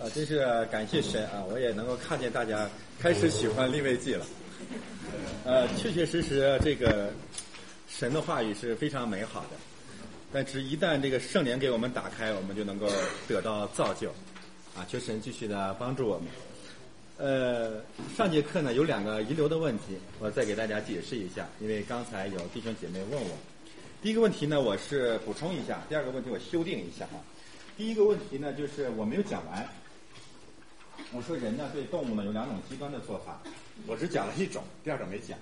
啊，真是感谢神啊！我也能够看见大家开始喜欢利未记了。呃，确确实实，这个神的话语是非常美好的，但是一旦这个圣灵给我们打开，我们就能够得到造就。啊，求神继续的帮助我们。呃，上节课呢有两个遗留的问题，我再给大家解释一下，因为刚才有弟兄姐妹问我。第一个问题呢，我是补充一下；第二个问题我修订一下啊。第一个问题呢，就是我没有讲完。我说人呢对动物呢有两种极端的做法，我只讲了一种，第二种没讲。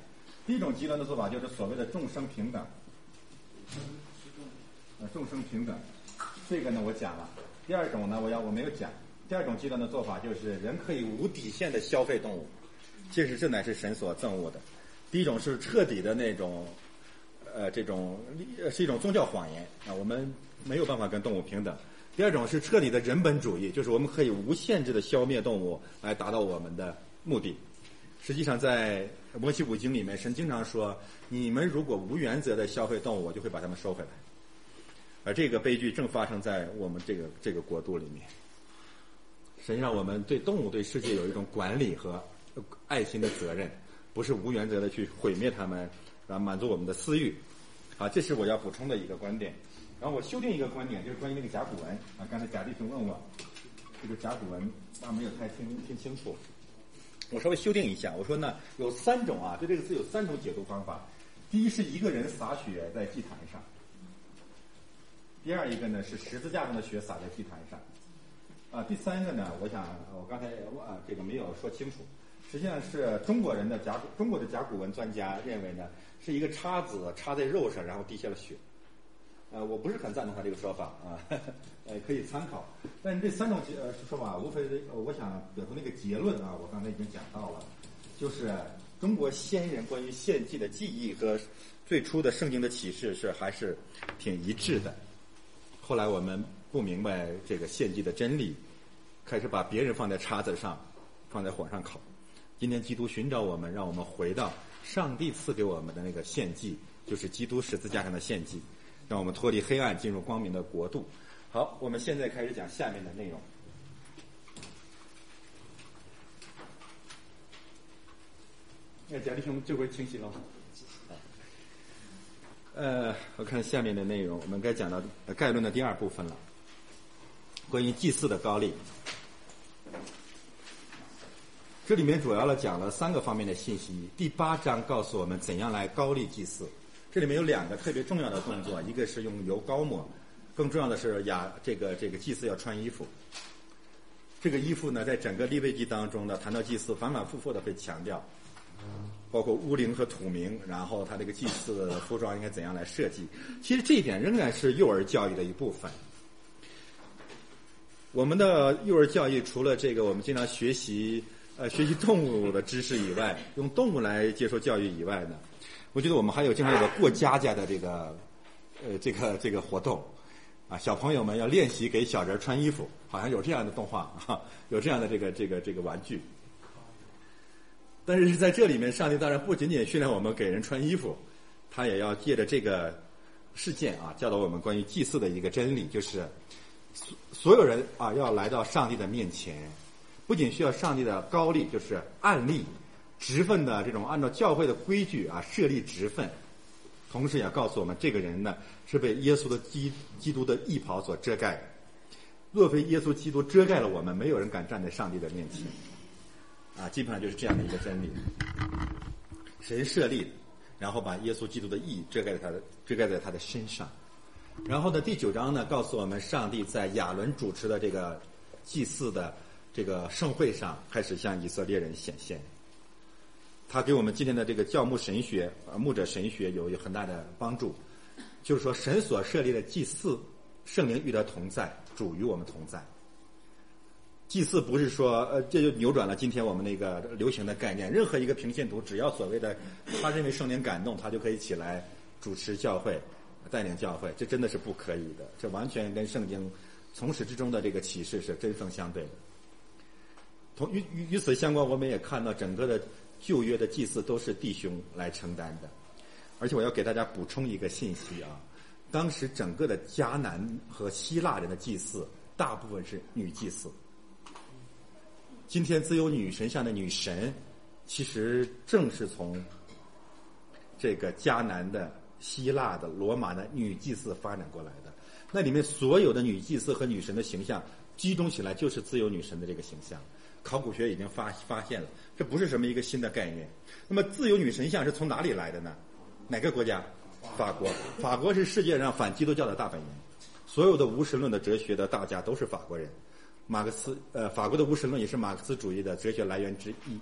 第一种极端的做法就是所谓的众生平等，呃，众生平等，这个呢我讲了。第二种呢，我要我没有讲。第二种极端的做法就是人可以无底线的消费动物，其实这乃是神所憎恶的。第一种是彻底的那种，呃，这种是一种宗教谎言啊，我们没有办法跟动物平等。第二种是彻底的人本主义，就是我们可以无限制的消灭动物来达到我们的目的。实际上，在摩西五经里面，神经常说：“你们如果无原则的消费动物，我就会把它们收回来。”而这个悲剧正发生在我们这个这个国度里面。实际上，我们对动物、对世界有一种管理和爱心的责任，不是无原则的去毁灭它们，然后满足我们的私欲。啊，这是我要补充的一个观点。然后我修订一个观点，就是关于那个甲骨文。啊，刚才贾弟兄问我，这个甲骨文他没有太听听清楚。我稍微修订一下，我说呢，有三种啊，对这个字有三种解读方法。第一是一个人洒血在祭坛上，第二一个呢是十字架上的血洒在祭坛上。啊，第三个呢，我想我刚才啊这个没有说清楚，实际上是中国人的甲骨，中国的甲骨文专家认为呢，是一个叉子插在肉上，然后滴下了血。呃，我不是很赞同他这个说法啊，呃，可以参考。但是这三种呃说法，无非我想得出那个结论啊，我刚才已经讲到了，就是中国先人关于献祭的记忆和最初的圣经的启示是还是挺一致的。后来我们。不明白这个献祭的真理，开始把别人放在叉子上，放在火上烤。今天基督寻找我们，让我们回到上帝赐给我们的那个献祭，就是基督十字架上的献祭，让我们脱离黑暗，进入光明的国度。好，我们现在开始讲下面的内容。那贾弟兄这回清晰了？呃，我看下面的内容，我们该讲到概论的第二部分了。关于祭祀的高丽，这里面主要的讲了三个方面的信息。第八章告诉我们怎样来高丽祭祀，这里面有两个特别重要的动作，一个是用油膏抹，更重要的是雅这个这个祭祀要穿衣服。这个衣服呢，在整个立位记当中呢，谈到祭祀，反反复复的会强调，包括乌灵和土名，然后他这个祭祀服装应该怎样来设计。其实这一点仍然是幼儿教育的一部分。我们的幼儿教育除了这个，我们经常学习呃学习动物的知识以外，用动物来接受教育以外呢，我觉得我们还有经常有个过家家的这个呃这个这个活动啊，小朋友们要练习给小人穿衣服，好像有这样的动画哈，有这样的这个这个这个玩具。但是在这里面，上帝当然不仅仅训练我们给人穿衣服，他也要借着这个事件啊，教导我们关于祭祀的一个真理，就是。所有人啊，要来到上帝的面前，不仅需要上帝的高丽，就是案例、职分的这种按照教会的规矩啊设立职分，同时也告诉我们，这个人呢是被耶稣的基基督的义袍所遮盖的。若非耶稣基督遮盖了我们，没有人敢站在上帝的面前。啊，基本上就是这样的一个真理。神设立，然后把耶稣基督的义遮盖在他的遮盖在他的身上。然后呢，第九章呢，告诉我们，上帝在亚伦主持的这个祭祀的这个盛会上，开始向以色列人显现。他给我们今天的这个教牧神学、呃牧者神学有有很大的帮助。就是说，神所设立的祭祀，圣灵与他同在，主与我们同在。祭祀不是说，呃，这就扭转了今天我们那个流行的概念。任何一个平信徒，只要所谓的他认为圣灵感动，他就可以起来主持教会。带领教会，这真的是不可以的。这完全跟圣经从始至终的这个启示是针锋相对的。同与与与此相关，我们也看到整个的旧约的祭祀都是弟兄来承担的。而且我要给大家补充一个信息啊，当时整个的迦南和希腊人的祭祀，大部分是女祭祀，今天自由女神像的女神，其实正是从这个迦南的、希腊的、罗马的女祭司发展过来的。那里面所有的女祭司和女神的形象集中起来，就是自由女神的这个形象。考古学已经发发现了，这不是什么一个新的概念。那么，自由女神像是从哪里来的呢？哪个国家？法国。法国是世界上反基督教的大本营，所有的无神论的哲学的大家都是法国人。马克思，呃，法国的无神论也是马克思主义的哲学来源之一。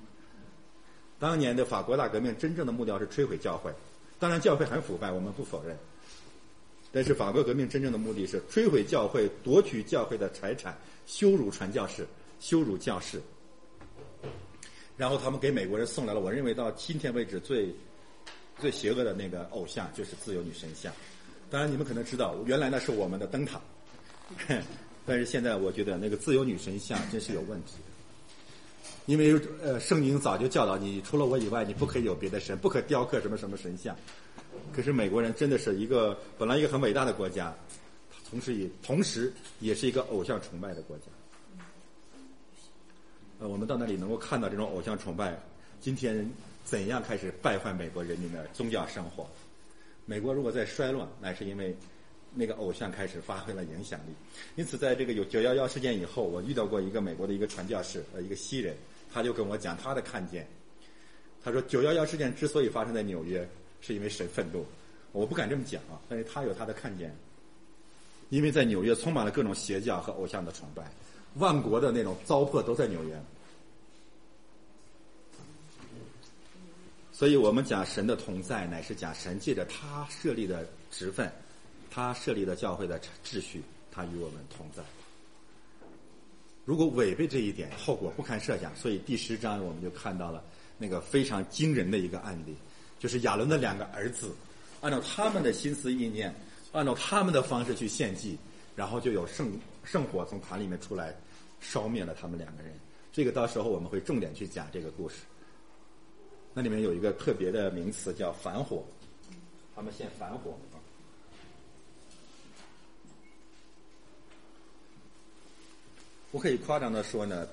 当年的法国大革命真正的目标是摧毁教会，当然教会很腐败，我们不否认。但是法国革命真正的目的是摧毁教会，夺取教会的财产，羞辱传教士，羞辱教士。然后他们给美国人送来了，我认为到今天为止最最邪恶的那个偶像就是自由女神像。当然你们可能知道，原来那是我们的灯塔，但是现在我觉得那个自由女神像真是有问题。因为呃，圣经早就教导你，除了我以外，你不可以有别的神，不可雕刻什么什么神像。可是美国人真的是一个本来一个很伟大的国家，同时也同时也是一个偶像崇拜的国家。我们到那里能够看到这种偶像崇拜，今天怎样开始败坏美国人民的宗教生活？美国如果在衰落，乃是因为那个偶像开始发挥了影响力。因此，在这个有九幺幺事件以后，我遇到过一个美国的一个传教士，呃，一个西人，他就跟我讲他的看见。他说，九幺幺事件之所以发生在纽约，是因为神愤怒。我不敢这么讲啊，但是他有他的看见。因为在纽约充满了各种邪教和偶像的崇拜。万国的那种糟粕都在纽约，所以我们讲神的同在，乃是讲神借着他设立的职分，他设立的教会的秩序，他与我们同在。如果违背这一点，后果不堪设想。所以第十章我们就看到了那个非常惊人的一个案例，就是亚伦的两个儿子，按照他们的心思意念，按照他们的方式去献祭，然后就有圣圣火从坛里面出来。烧灭了他们两个人，这个到时候我们会重点去讲这个故事。那里面有一个特别的名词叫反火，他们现反火。我可以夸张的说呢，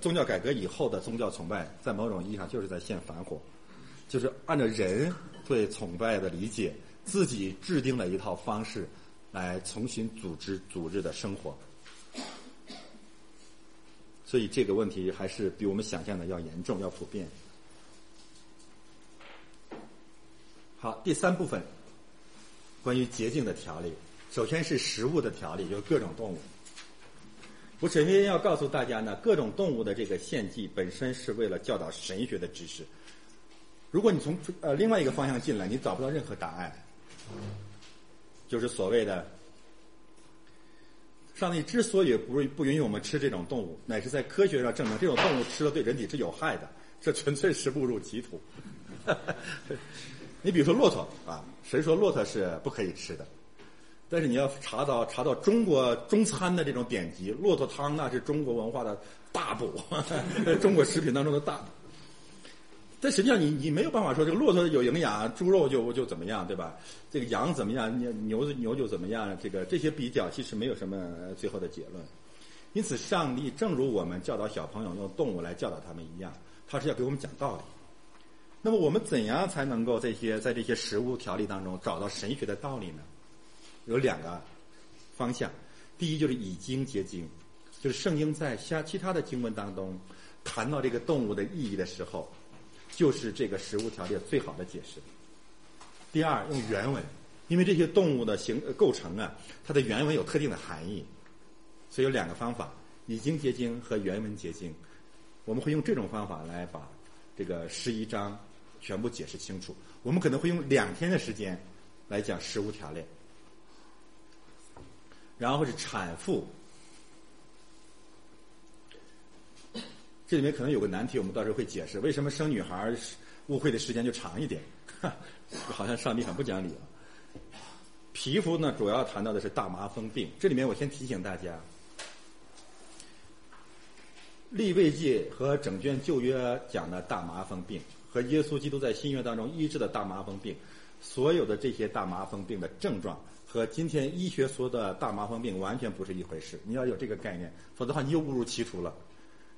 宗教改革以后的宗教崇拜，在某种意义上就是在现反火，就是按照人对崇拜的理解，自己制定了一套方式，来重新组织组织的生活。所以这个问题还是比我们想象的要严重、要普遍。好，第三部分，关于洁净的条例，首先是食物的条例，就是各种动物。我首先要告诉大家呢，各种动物的这个献祭本身是为了教导神学的知识。如果你从呃另外一个方向进来，你找不到任何答案，就是所谓的。上帝之所以不不允许我们吃这种动物，乃是在科学上证明这种动物吃了对人体是有害的，这纯粹是误入歧途。你比如说骆驼啊，谁说骆驼是不可以吃的？但是你要查到查到中国中餐的这种典籍，骆驼汤那是中国文化的大补，中国食品当中的大补。但实际上，你你没有办法说这个骆驼有营养，猪肉就就怎么样，对吧？这个羊怎么样，牛牛牛就怎么样？这个这些比较其实没有什么最后的结论。因此，上帝正如我们教导小朋友用动物来教导他们一样，他是要给我们讲道理。那么，我们怎样才能够这些在这些食物条例当中找到神学的道理呢？有两个方向。第一，就是以经结经，就是圣经在其他其他的经文当中谈到这个动物的意义的时候。就是这个食物条例最好的解释。第二，用原文，因为这些动物的形构成啊，它的原文有特定的含义，所以有两个方法：以经结经和原文结经。我们会用这种方法来把这个十一章全部解释清楚。我们可能会用两天的时间来讲食物条链，然后是产妇。这里面可能有个难题，我们到时候会解释为什么生女孩误会的时间就长一点。好像上帝很不讲理啊。皮肤呢，主要谈到的是大麻风病。这里面我先提醒大家，立位记和整卷旧约讲的大麻风病，和耶稣基督在新约当中医治的大麻风病，所有的这些大麻风病的症状和今天医学说的大麻风病完全不是一回事。你要有这个概念，否则的话你又误入歧途了。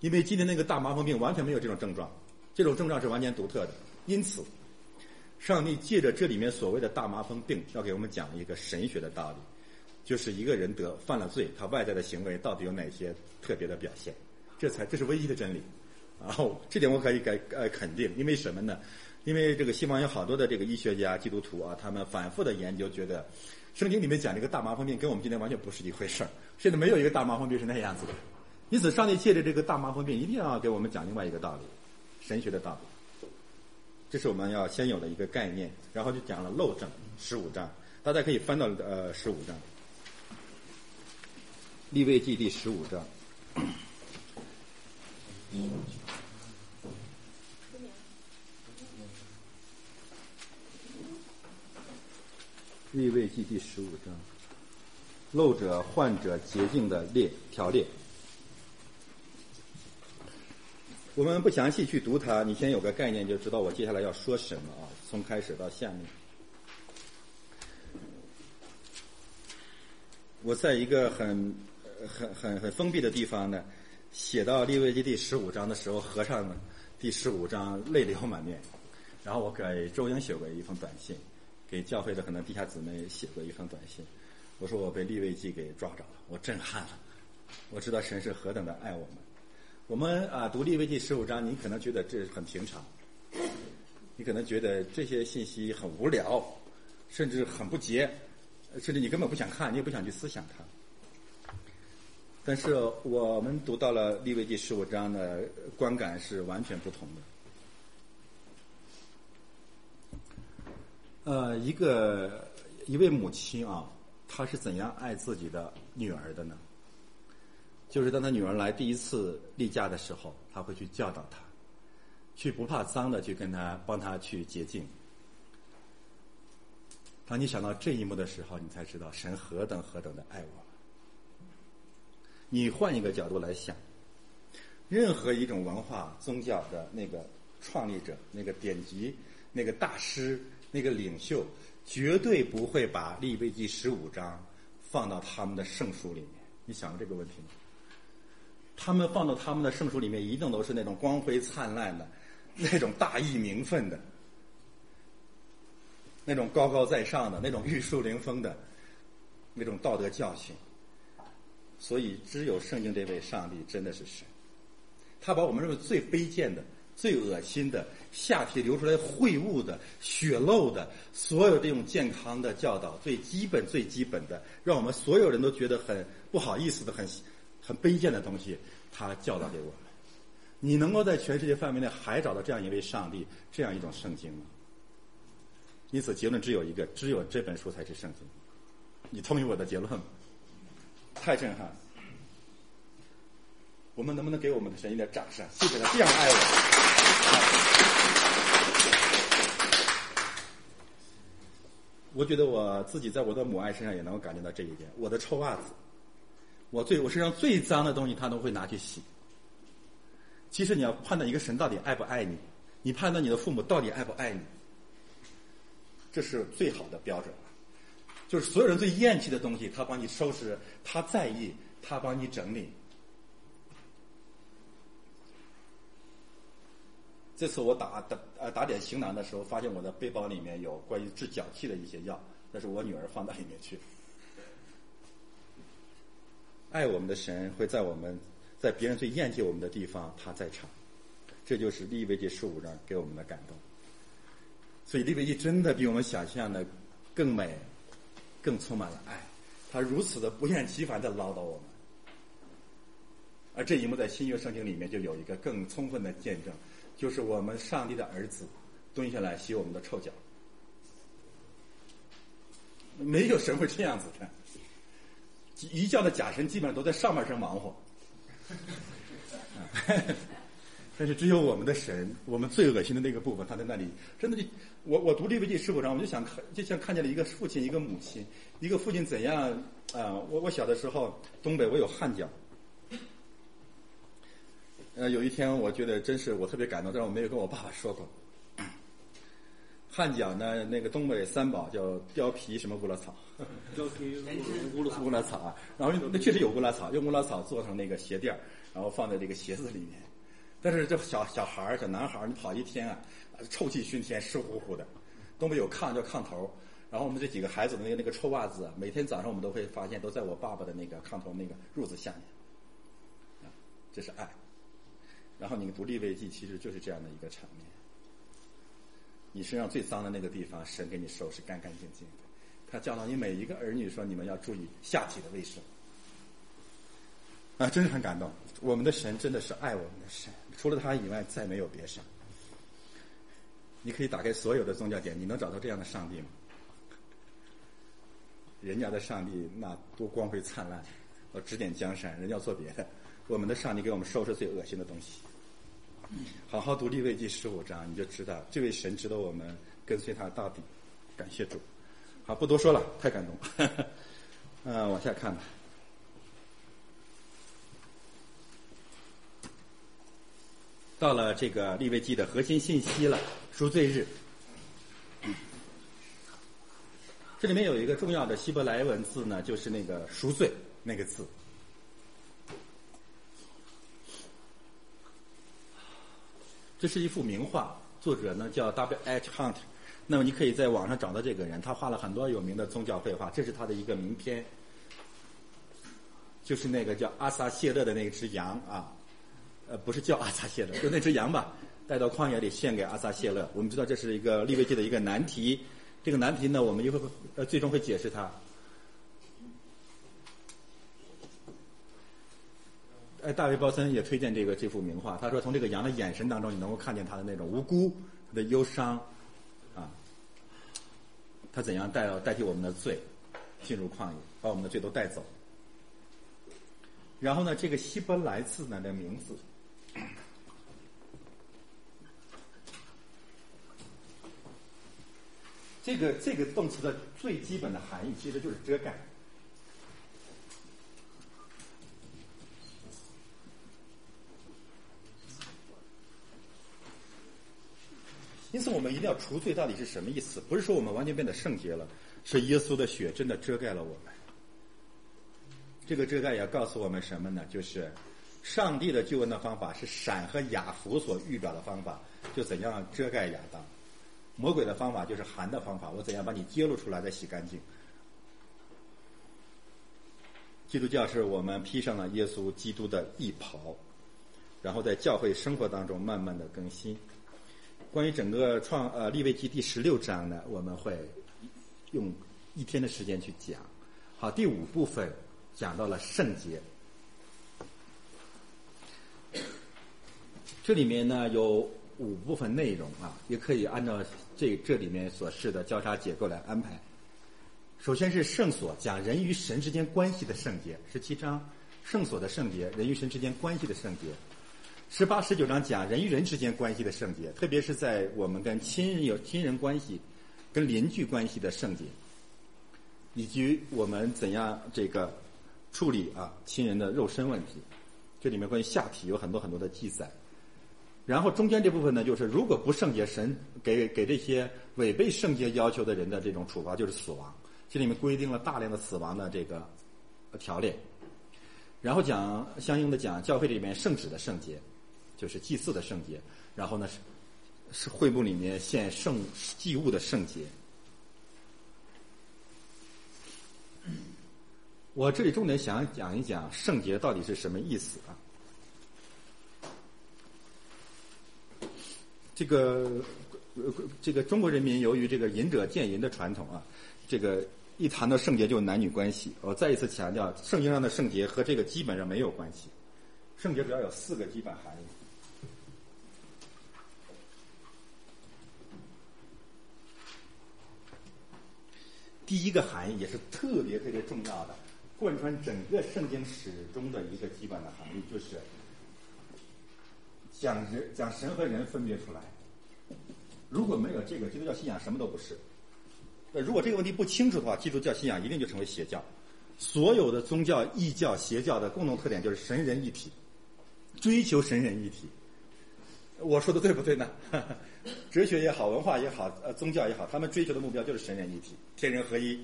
因为今天那个大麻风病完全没有这种症状，这种症状是完全独特的。因此，上帝借着这里面所谓的大麻风病，要给我们讲一个神学的道理，就是一个人得犯了罪，他外在的行为到底有哪些特别的表现，这才这是唯一的真理。然后这点我可以给呃肯定，因为什么呢？因为这个西方有好多的这个医学家、基督徒啊，他们反复的研究，觉得圣经里面讲这个大麻风病跟我们今天完全不是一回事儿，现在没有一个大麻风病是那样子的。因此，上帝借着这个大麻风病，一定要给我们讲另外一个道理，神学的道理。这是我们要先有的一个概念，然后就讲了漏症十五章，大家可以翻到呃十五章，立位记第十五章。立位记第十五章，漏者患者洁净的列条列。我们不详细去读它，你先有个概念，就知道我接下来要说什么啊。从开始到下面，我在一个很、很、很、很封闭的地方呢，写到立位记第十五章的时候，合上第十五章泪流满面。然后我给周英写过一封短信。给教会的可能地下姊妹写过一封短信，我说我被利未记给抓着了，我震撼了，我知道神是何等的爱我们。我们啊读利未记十五章，你可能觉得这很平常，你可能觉得这些信息很无聊，甚至很不洁，甚至你根本不想看，你也不想去思想它。但是我们读到了利未记十五章的观感是完全不同的。呃，一个一位母亲啊，她是怎样爱自己的女儿的呢？就是当她女儿来第一次例假的时候，她会去教导她，去不怕脏的去跟她帮她去洁净。当你想到这一幕的时候，你才知道神何等何等的爱我。你换一个角度来想，任何一种文化宗教的那个创立者、那个典籍、那个大师。那个领袖绝对不会把利未记十五章放到他们的圣书里面。你想过这个问题吗？他们放到他们的圣书里面，一定都是那种光辉灿烂的、那种大义名分的、那种高高在上的、那种玉树临风的、那种道德教训。所以，只有圣经这位上帝真的是神，他把我们认为最卑贱的。最恶心的，下体流出来秽物的、血漏的，所有这种健康的教导，最基本、最基本的，让我们所有人都觉得很不好意思的、很很卑贱的东西，他教导给我们。你能够在全世界范围内还找到这样一位上帝、这样一种圣经吗？因此，结论只有一个：只有这本书才是圣经。你同意我的结论吗？太震撼了！我们能不能给我们的神一点掌声？谢谢他这样爱我。我觉得我自己在我的母爱身上也能够感觉到这一点。我的臭袜子，我最我身上最脏的东西，他都会拿去洗。其实你要判断一个神到底爱不爱你，你判断你的父母到底爱不爱你，这是最好的标准。就是所有人最厌弃的东西，他帮你收拾，他在意，他帮你整理。这次我打打呃打点行囊的时候，发现我的背包里面有关于治脚气的一些药，那是我女儿放到里面去。爱我们的神会在我们在别人最厌弃我们的地方，他在场。这就是利未记十五章给我们的感动。所以利未记真的比我们想象的更美，更充满了爱。他如此的不厌其烦的唠叨我们。而这一幕在新约圣经里面就有一个更充分的见证。就是我们上帝的儿子蹲下来洗我们的臭脚，没有神会这样子的。一教的假神基本上都在上半身忙活，但是只有我们的神，我们最恶心的那个部分，他在那里真的就我我读利未记十五章，我就想看，就像看见了一个父亲，一个母亲，一个父亲怎样啊？我我小的时候，东北我有汗脚。呃，有一天我觉得真是我特别感动，但是我没有跟我爸爸说过。汗脚呢，那个东北三宝叫貂皮什么乌拉草，貂皮乌 乌乌拉草啊。然后那确实有乌拉草，用乌拉草做成那个鞋垫儿，然后放在这个鞋子里面。但是这小小孩儿、小男孩儿，你跑一天啊，臭气熏天，湿乎乎的，东北有炕叫炕头。然后我们这几个孩子的那个那个臭袜子，每天早上我们都会发现，都在我爸爸的那个炕头那个褥子下面。啊，这是爱。然后你独立危机其实就是这样的一个场面。你身上最脏的那个地方，神给你收拾干干净净的。他教导你每一个儿女说，你们要注意下体的卫生。啊，真是很感动。我们的神真的是爱我们的神，除了他以外再没有别神。你可以打开所有的宗教典，你能找到这样的上帝吗？人家的上帝那多光辉灿烂，要指点江山，人家要做别的。我们的上帝给我们收拾最恶心的东西。好好读利未记十五章，你就知道这位神值得我们跟随他到底。感谢主。好，不多说了，太感动。嗯，往下看吧。到了这个利未记的核心信息了，赎罪日。这里面有一个重要的希伯来文字呢，就是那个“赎罪”那个字。这是一幅名画，作者呢叫 W. H. Hunt。那么你可以在网上找到这个人，他画了很多有名的宗教绘画，这是他的一个名片，就是那个叫阿萨谢勒的那只羊啊，呃，不是叫阿萨谢勒，就那只羊吧，带到旷野里献给阿萨谢勒。我们知道这是一个利未记的一个难题。这个难题呢，我们一会儿呃最终会解释它。哎，大卫·鲍森也推荐这个这幅名画，他说从这个羊的眼神当中，你能够看见他的那种无辜、他的忧伤，啊，他怎样代代替我们的罪进入旷野，把我们的罪都带走。然后呢，这个希伯来字呢的名字。这个这个动词的最基本的含义其实就是遮盖。因此，我们一定要除罪，到底是什么意思？不是说我们完全变得圣洁了，是耶稣的血真的遮盖了我们。这个遮盖也告诉我们什么呢？就是上帝的救恩的方法是闪和雅弗所预表的方法，就怎样遮盖亚当。魔鬼的方法就是含的方法，我怎样把你揭露出来再洗干净？基督教是我们披上了耶稣基督的义袍，然后在教会生活当中慢慢的更新。关于整个创呃利未记第十六章呢，我们会用一天的时间去讲。好，第五部分讲到了圣洁，这里面呢有。五部分内容啊，也可以按照这这里面所示的交叉结构来安排。首先是圣所，讲人与神之间关系的圣洁，十七章；圣所的圣洁，人与神之间关系的圣洁。十八、十九章讲人与人之间关系的圣洁，特别是在我们跟亲人有亲人关系、跟邻居关系的圣洁，以及我们怎样这个处理啊亲人的肉身问题。这里面关于下体有很多很多的记载。然后中间这部分呢，就是如果不圣洁，神给给这些违背圣洁要求的人的这种处罚就是死亡。这里面规定了大量的死亡的这个条例。然后讲相应的讲教会里面圣旨的圣洁，就是祭祀的圣洁。然后呢是是会部里面献圣祭物的圣洁。我这里重点想讲一讲圣洁到底是什么意思啊？这个这个中国人民由于这个仁者见仁的传统啊，这个一谈到圣洁就男女关系。我再一次强调，圣经上的圣洁和这个基本上没有关系。圣洁主要有四个基本含义。第一个含义也是特别特别重要的，贯穿整个圣经始终的一个基本的含义，就是。讲人讲神和人分别出来，如果没有这个基督教信仰，什么都不是。那如果这个问题不清楚的话，基督教信仰一定就成为邪教。所有的宗教、异教、邪教的共同特点就是神人一体，追求神人一体。我说的对不对呢？哲学也好，文化也好，呃，宗教也好，他们追求的目标就是神人一体，天人合一，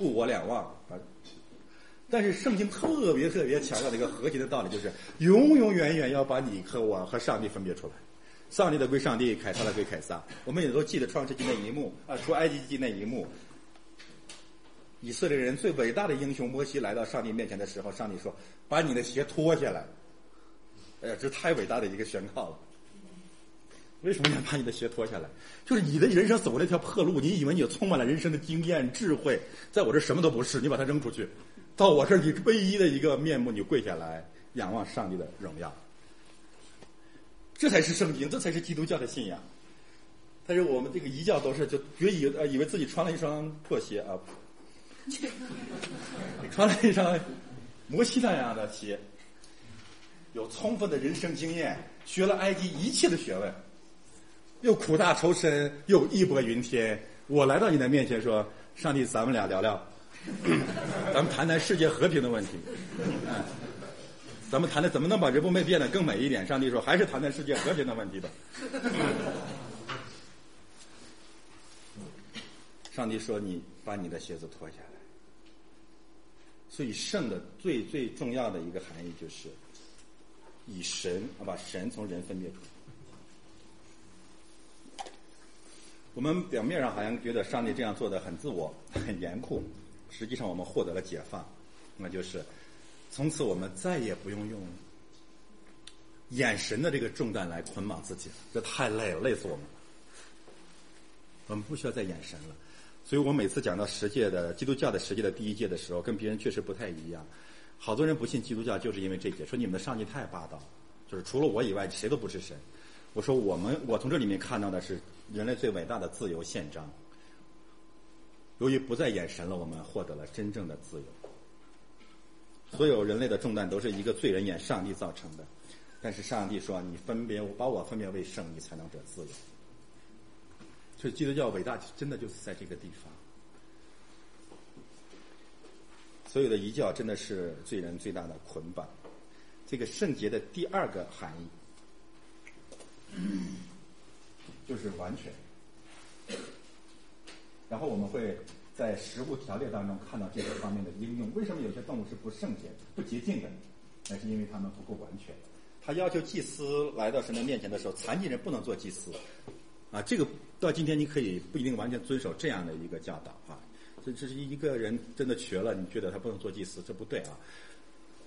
物我两忘啊。但是圣经特别特别强调的一个核心的道理，就是永永远远要把你和我和上帝分别出来。上帝的归上帝，凯撒的归凯撒。我们也都记得创世纪那一幕啊，出埃及记那一幕。以色列人最伟大的英雄摩西来到上帝面前的时候，上帝说：“把你的鞋脱下来。”哎呀，这太伟大的一个宣告了。为什么要把你的鞋脱下来？就是你的人生走过那条破路，你以为你充满了人生的经验智慧，在我这什么都不是，你把它扔出去，到我这儿你唯一的一个面目，你跪下来仰望上帝的荣耀。这才是圣经，这才是基督教的信仰。但是我们这个一教都是就觉以呃以为自己穿了一双破鞋啊，穿了一双摩西那样的鞋，有充分的人生经验，学了埃及一切的学问，又苦大仇深，又义薄云天。我来到你的面前说，上帝，咱们俩聊聊，咱们谈谈世界和平的问题。咱们谈谈怎么能把人类变得更美一点？上帝说，还是谈谈世界和平的问题吧。上帝说：“你把你的鞋子脱下来。”所以圣的最最重要的一个含义就是以神啊把神从人分别出来。我们表面上好像觉得上帝这样做的很自我、很严酷，实际上我们获得了解放，那就是。从此我们再也不用用眼神的这个重担来捆绑自己了，这太累了，累死我们了。我们不需要再眼神了。所以我每次讲到十诫的基督教的十诫的第一届的时候，跟别人确实不太一样。好多人不信基督教，就是因为这一节，说你们的上帝太霸道，就是除了我以外，谁都不是神。我说我们，我从这里面看到的是人类最伟大的自由宪章。由于不再眼神了，我们获得了真正的自由。所有人类的重担都是一个罪人眼上帝造成的，但是上帝说：“你分别把我分别为圣，你才能得自由。”所以基督教伟大，真的就是在这个地方。所有的遗教真的是罪人最大的捆绑。这个圣洁的第二个含义，就是完全。然后我们会。在食物条例当中看到这个方面的应用，为什么有些动物是不圣洁、不洁净的？那是因为它们不够完全。他要求祭司来到神的面前的时候，残疾人不能做祭司。啊，这个到今天你可以不一定完全遵守这样的一个教导啊。这这是一个人真的瘸了，你觉得他不能做祭司，这不对啊。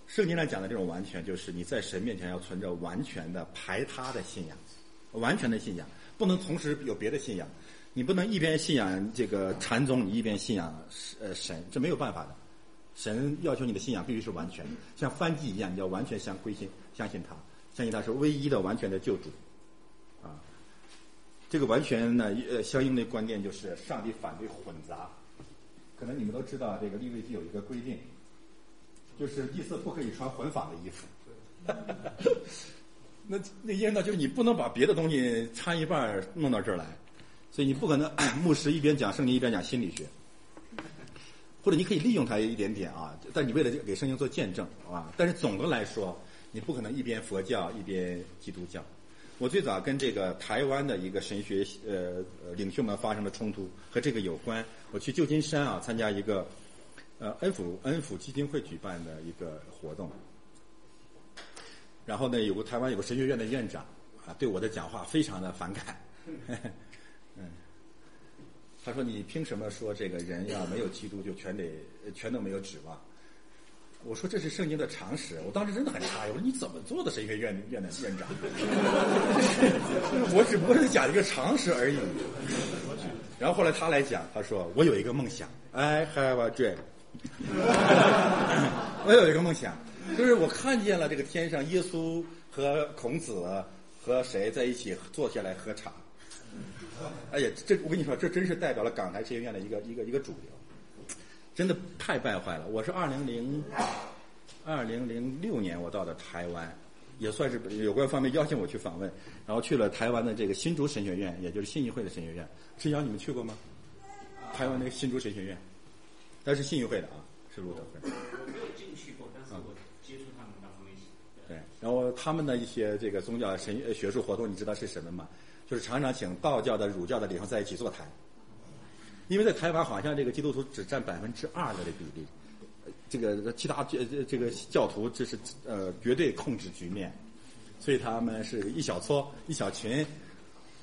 圣经上讲的这种完全，就是你在神面前要存着完全的排他的信仰，完全的信仰，不能同时有别的信仰。你不能一边信仰这个禅宗，你一边信仰呃神，这没有办法的。神要求你的信仰必须是完全的，像翻祭一样，你要完全相归信，相信他，相信他是唯一的、完全的救主。啊，这个完全呢，呃，相应的观念就是上帝反对混杂。可能你们都知道，这个立位记有一个规定，就是祭司不可以穿混纺的衣服。那那意思呢，就是你不能把别的东西掺一半弄到这儿来。所以你不可能 牧师一边讲圣经一边讲心理学，或者你可以利用它一点点啊，但你为了给圣经做见证啊。但是总的来说，你不可能一边佛教一边基督教。我最早跟这个台湾的一个神学呃领袖们发生了冲突，和这个有关。我去旧金山啊参加一个呃恩福恩福基金会举办的一个活动，然后呢有个台湾有个神学院的院长啊对我的讲话非常的反感。嗯，他说：“你凭什么说这个人要没有基督就全得全都没有指望？”我说：“这是圣经的常识。”我当时真的很诧异，我说：“你怎么做的神学院院的院长？” 我只不过是讲一个常识而已。然后后来他来讲，他说：“我有一个梦想，I have a dream。我有一个梦想，就是我看见了这个天上耶稣和孔子和谁在一起坐下来喝茶。” 哎呀，这我跟你说，这真是代表了港台神学院的一个一个一个主流，真的太败坏了。我是二零零二零零六年我到的台湾，也算是有关方面邀请我去访问，然后去了台湾的这个新竹神学院，也就是信义会的神学院。陈阳，你们去过吗？台湾那个新竹神学院，那是信义会的啊，是路德会。我没有进去过，但是我接触他们当中。对，然后他们的一些这个宗教神学术活动，你知道是什么吗？就是常常请道教的、儒教的领袖在一起座谈，因为在台湾好像这个基督徒只占百分之二的这比例，这个其他这这个教徒这是呃绝对控制局面，所以他们是一小撮一小群，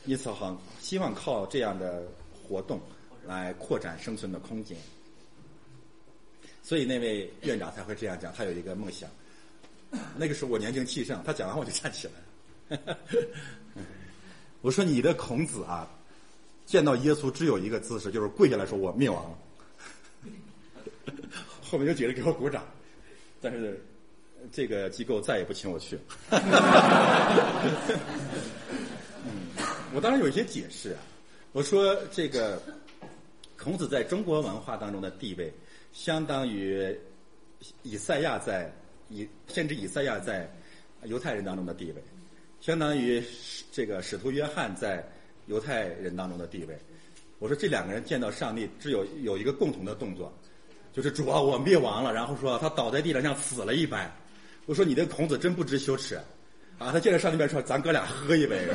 因此很希望靠这样的活动来扩展生存的空间。所以那位院长才会这样讲，他有一个梦想。那个时候我年轻气盛，他讲完我就站起来了。我说你的孔子啊，见到耶稣只有一个姿势，就是跪下来说我灭亡了。后面有几个人给我鼓掌，但是这个机构再也不请我去。嗯，我当然有一些解释啊。我说这个孔子在中国文化当中的地位，相当于以赛亚在以甚至以赛亚在犹太人当中的地位，相当于这个使徒约翰在犹太人当中的地位。我说这两个人见到上帝，只有有一个共同的动作。就是主啊，我灭亡了。然后说他倒在地上像死了一般。我说你的孔子真不知羞耻啊！他见着上帝边说，咱哥俩喝一杯。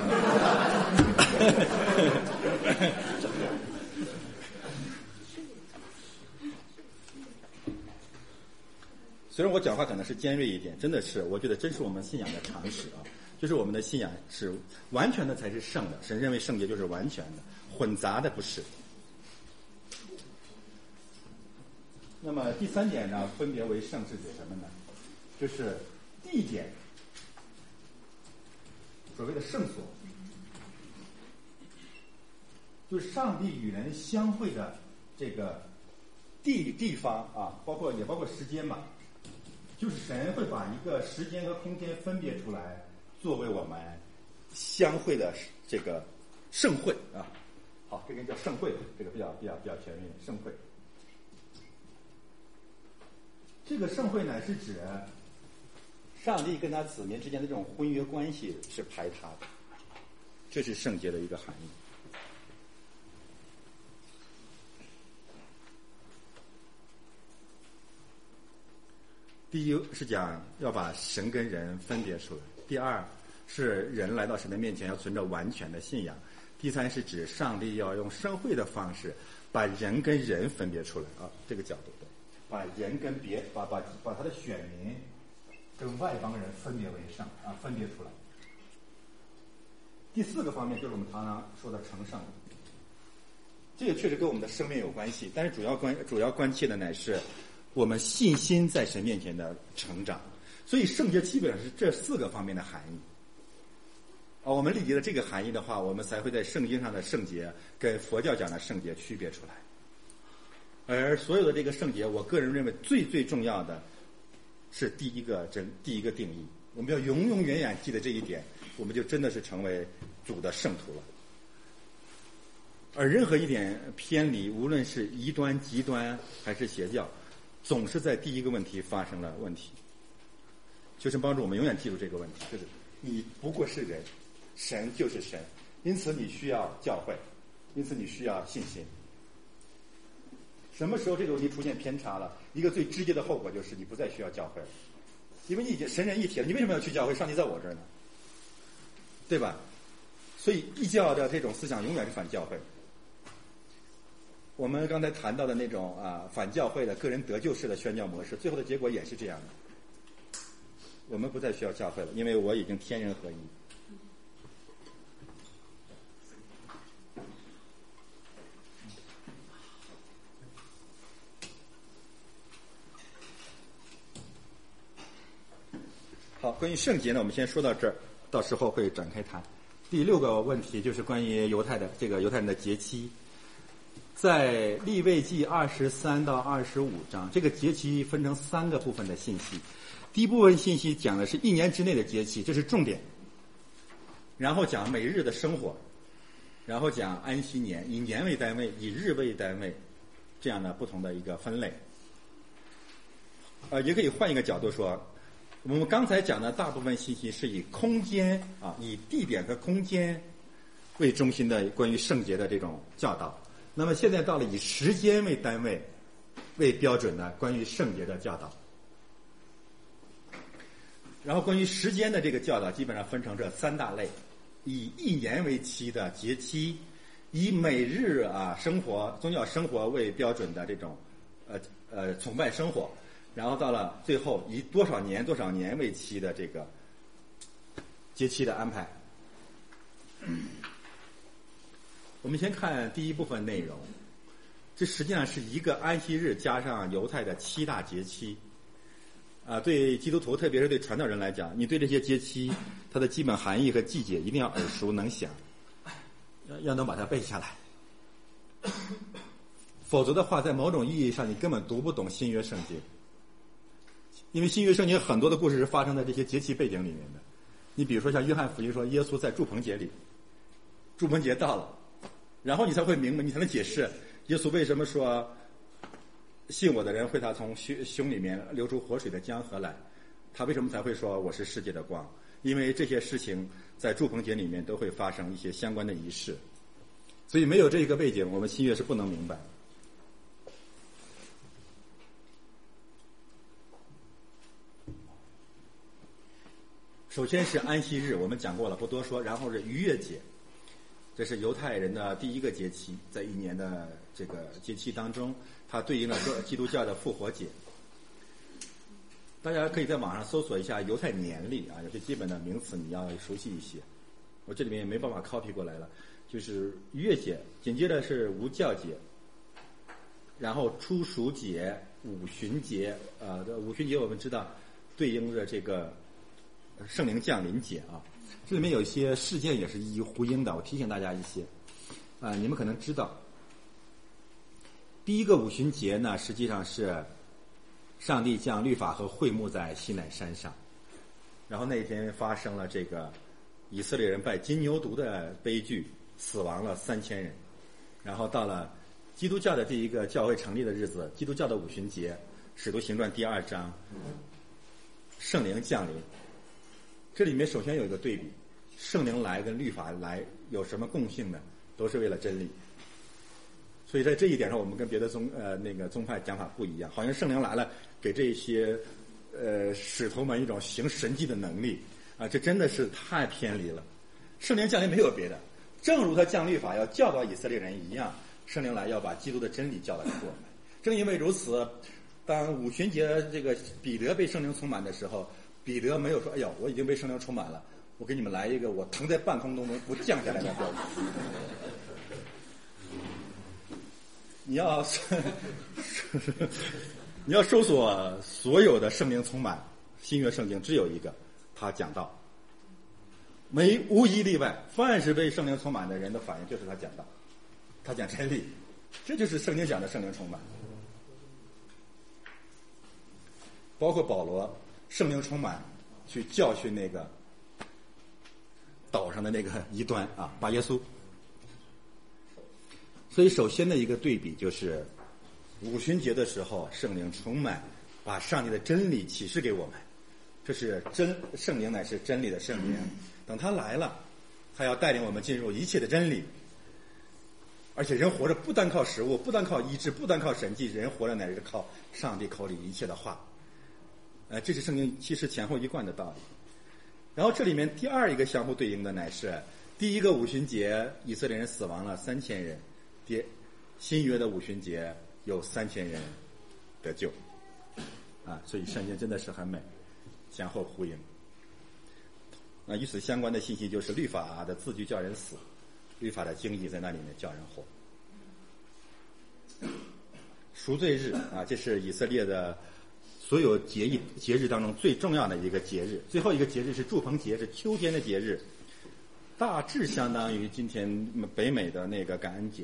虽然我讲话可能是尖锐一点，真的是，我觉得真是我们信仰的常识啊。就是我们的信仰是完全的才是圣的，神认为圣洁就是完全的，混杂的不是。那么第三点呢，分别为圣是指什么呢？就是地点，所谓的圣所，就是上帝与人相会的这个地地方啊，包括也包括时间嘛，就是神会把一个时间和空间分别出来，作为我们相会的这个盛会啊。好，这个叫盛会，这个比较比较比较全面，盛会。这个盛会呢，是指上帝跟他子民之间的这种婚约关系是排他的，这是圣洁的一个含义。第一是讲要把神跟人分别出来，第二是人来到神的面前要存着完全的信仰，第三是指上帝要用盛会的方式把人跟人分别出来啊，这个角度。把人跟别把把把他的选民跟外邦人分别为圣啊，分别出来。第四个方面就是我们常常说的成圣，这个确实跟我们的生命有关系，但是主要关主要关切的乃是我们信心在神面前的成长。所以圣洁基本上是这四个方面的含义。啊，我们理解了这个含义的话，我们才会在圣经上的圣洁跟佛教讲的圣洁区别出来。而所有的这个圣洁，我个人认为最最重要的是第一个真第一个定义，我们要永永远远记得这一点，我们就真的是成为主的圣徒了。而任何一点偏离，无论是异端、极端还是邪教，总是在第一个问题发生了问题。就是帮助我们永远记住这个问题，就是你不过是人，神就是神，因此你需要教会，因此你需要信心。什么时候这个问题出现偏差了？一个最直接的后果就是你不再需要教会了，因为你已经神人一体了。你为什么要去教会？上帝在我这儿呢，对吧？所以异教的这种思想永远是反教会。我们刚才谈到的那种啊反教会的个人得救式的宣教模式，最后的结果也是这样的。我们不再需要教会了，因为我已经天人合一。好，关于圣洁呢，我们先说到这儿，到时候会展开谈。第六个问题就是关于犹太的这个犹太人的节期，在立位记二十三到二十五章，这个节期分成三个部分的信息。第一部分信息讲的是一年之内的节气，这是重点。然后讲每日的生活，然后讲安息年，以年为单位，以日为单位，这样的不同的一个分类。呃，也可以换一个角度说。我们刚才讲的大部分信息是以空间啊，以地点和空间为中心的关于圣洁的这种教导。那么现在到了以时间为单位为标准的关于圣洁的教导。然后关于时间的这个教导，基本上分成这三大类：以一年为期的节期，以每日啊生活宗教生活为标准的这种呃呃崇拜生活。然后到了最后以多少年多少年为期的这个节期的安排。我们先看第一部分内容，这实际上是一个安息日加上犹太的七大节期。啊，对基督徒，特别是对传道人来讲，你对这些节期它的基本含义和季节一定要耳熟能详，要要能把它背下来。否则的话，在某种意义上，你根本读不懂新约圣经，因为新约圣经很多的故事是发生在这些节期背景里面的。你比如说，像约翰福音说，耶稣在祝棚节里，祝棚节到了，然后你才会明白，你才能解释耶稣为什么说。信我的人会他从胸胸里面流出活水的江河来，他为什么才会说我是世界的光？因为这些事情在祝棚节里面都会发生一些相关的仪式，所以没有这一个背景，我们新月是不能明白。首先是安息日，我们讲过了，不多说。然后是逾越节，这是犹太人的第一个节期，在一年的这个节期当中。它对应的是基督教的复活节，大家可以在网上搜索一下犹太年历啊，有些基本的名词你要熟悉一些。我这里面也没办法 copy 过来了，就是月节，紧接着是无教节，然后初熟节、五旬节，呃，五旬节我们知道对应着这个圣灵降临节啊，这里面有一些事件也是一一呼应的，我提醒大家一些啊，你们可能知道。第一个五旬节呢，实际上是上帝将律法和会幕在西乃山上，然后那一天发生了这个以色列人拜金牛犊的悲剧，死亡了三千人。然后到了基督教的第一个教会成立的日子，基督教的五旬节，《使徒行传》第二章，圣灵降临。这里面首先有一个对比，圣灵来跟律法来有什么共性呢？都是为了真理。所以在这一点上，我们跟别的宗呃那个宗派讲法不一样。好像圣灵来了，给这些呃使徒们一种行神迹的能力啊，这真的是太偏离了。圣灵降临没有别的，正如他降律法要教导以色列人一样，圣灵来要把基督的真理教导给我们。正因为如此，当五旬节这个彼得被圣灵充满的时候，彼得没有说：“哎呦，我已经被圣灵充满了，我给你们来一个我腾在半空当中不降下来的标准。”你要，你要搜索所有的圣灵充满新约圣经，只有一个，他讲道，没无一例外，凡是被圣灵充满的人的反应就是他讲道，他讲真理，这就是圣经讲的圣灵充满。包括保罗，圣灵充满去教训那个岛上的那个 异端啊，把耶稣。所以，首先的一个对比就是，五旬节的时候，圣灵充满，把上帝的真理启示给我们。这是真圣灵乃是真理的圣灵。等他来了，他要带领我们进入一切的真理。而且，人活着不单靠食物，不单靠医治，不单靠神迹，人活着乃是靠上帝口里一切的话。呃，这是圣经其实前后一贯的道理。然后，这里面第二一个相互对应的乃是第一个五旬节，以色列人死亡了三千人。第新约的五旬节有三千人得救，啊，所以圣经真的是很美，前后呼应。那与此相关的信息就是律法的字句叫人死，律法的经义在那里面叫人活。赎罪日啊，这是以色列的所有节日节日当中最重要的一个节日。最后一个节日是祝棚节，是秋天的节日，大致相当于今天北美的那个感恩节。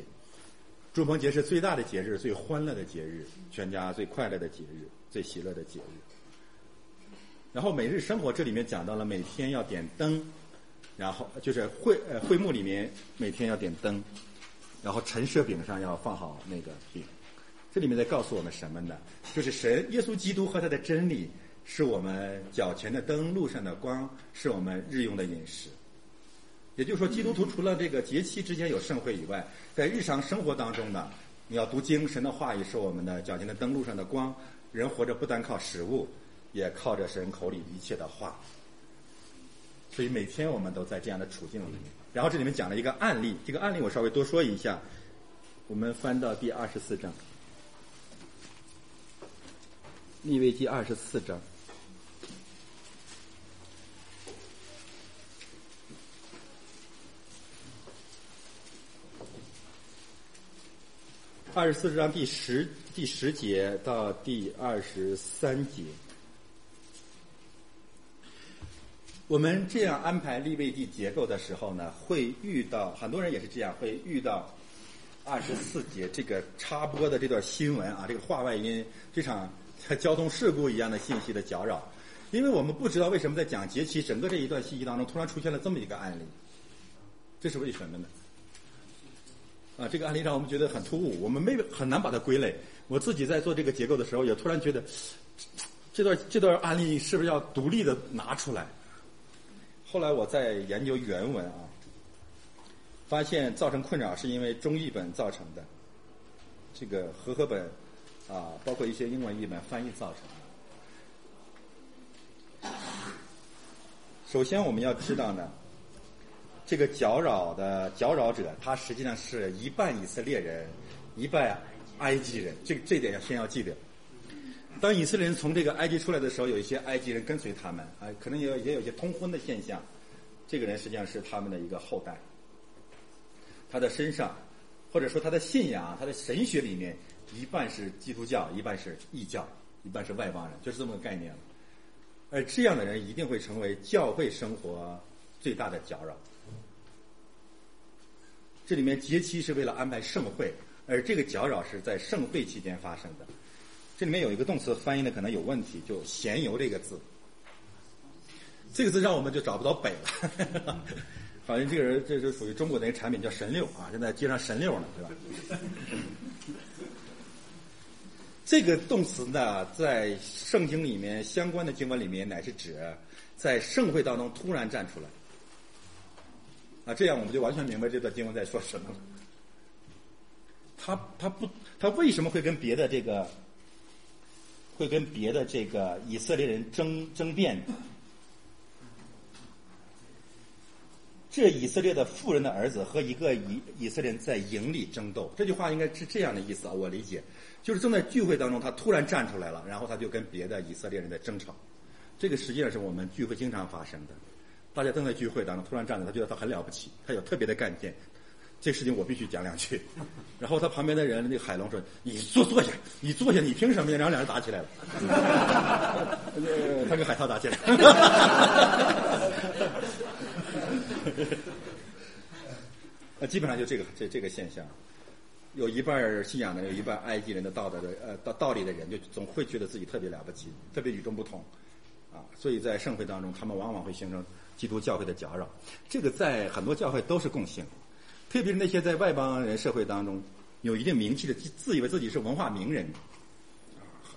祝棚节是最大的节日，最欢乐的节日，全家最快乐的节日，最喜乐的节日。然后每日生活这里面讲到了每天要点灯，然后就是会呃会幕里面每天要点灯，然后陈设饼上要放好那个饼。这里面在告诉我们什么呢？就是神耶稣基督和他的真理是我们脚前的灯，路上的光，是我们日用的饮食。也就是说，基督徒除了这个节期之间有盛会以外，在日常生活当中呢，你要读经，神的话语是我们的脚前的灯路上的光。人活着不单靠食物，也靠着神口里一切的话。所以每天我们都在这样的处境里面。然后这里面讲了一个案例，这个案例我稍微多说一下。我们翻到第二十四章。利未记二十四章。二十四章第十第十节到第二十三节，我们这样安排立位地结构的时候呢，会遇到很多人也是这样，会遇到二十四节这个插播的这段新闻啊，这个话外音，这场交通事故一样的信息的搅扰，因为我们不知道为什么在讲节期整个这一段信息当中，突然出现了这么一个案例，这是为什么呢？啊，这个案例让我们觉得很突兀，我们没很难把它归类。我自己在做这个结构的时候，也突然觉得，这段这段案例是不是要独立的拿出来？后来我在研究原文啊，发现造成困扰是因为中译本造成的，这个和合本啊，包括一些英文译本翻译造成的。首先我们要知道呢。这个搅扰的搅扰者，他实际上是一半以色列人，一半埃及人。这这点要先要记得。当以色列人从这个埃及出来的时候，有一些埃及人跟随他们，啊，可能也也有一些通婚的现象。这个人实际上是他们的一个后代。他的身上，或者说他的信仰、他的神学里面，一半是基督教，一半是异教，一半是外邦人，就是这么个概念了。而这样的人一定会成为教会生活最大的搅扰。这里面节期是为了安排盛会，而这个搅扰是在盛会期间发生的。这里面有一个动词翻译的可能有问题，就“闲游”这个字，这个字让我们就找不到北了。好 像这个人这是属于中国的一个产品，叫神六啊，正在街上神六呢，对吧？这个动词呢，在圣经里面相关的经文里面，乃是指在盛会当中突然站出来。啊，这样我们就完全明白这段经文在说什么了。他他不，他为什么会跟别的这个，会跟别的这个以色列人争争辩？这以色列的富人的儿子和一个以以色列人在营里争斗，这句话应该是这样的意思啊，我理解，就是正在聚会当中，他突然站出来了，然后他就跟别的以色列人在争吵。这个实际上是我们聚会经常发生的。大家正在聚会当中，突然站着，他觉得他很了不起，他有特别的干劲，这事情我必须讲两句。然后他旁边的人，那个海龙说：“你坐坐下，你坐下，你凭什么呀？”然后两人打起来了。他跟海涛打起来。那基本上就这个这这个现象，有一半信仰的，有一半埃及人的道德的呃道道理的人，就总会觉得自己特别了不起，特别与众不同，啊，所以在盛会当中，他们往往会形成。基督教会的搅扰，这个在很多教会都是共性，特别是那些在外邦人社会当中有一定名气的，自以为自己是文化名人，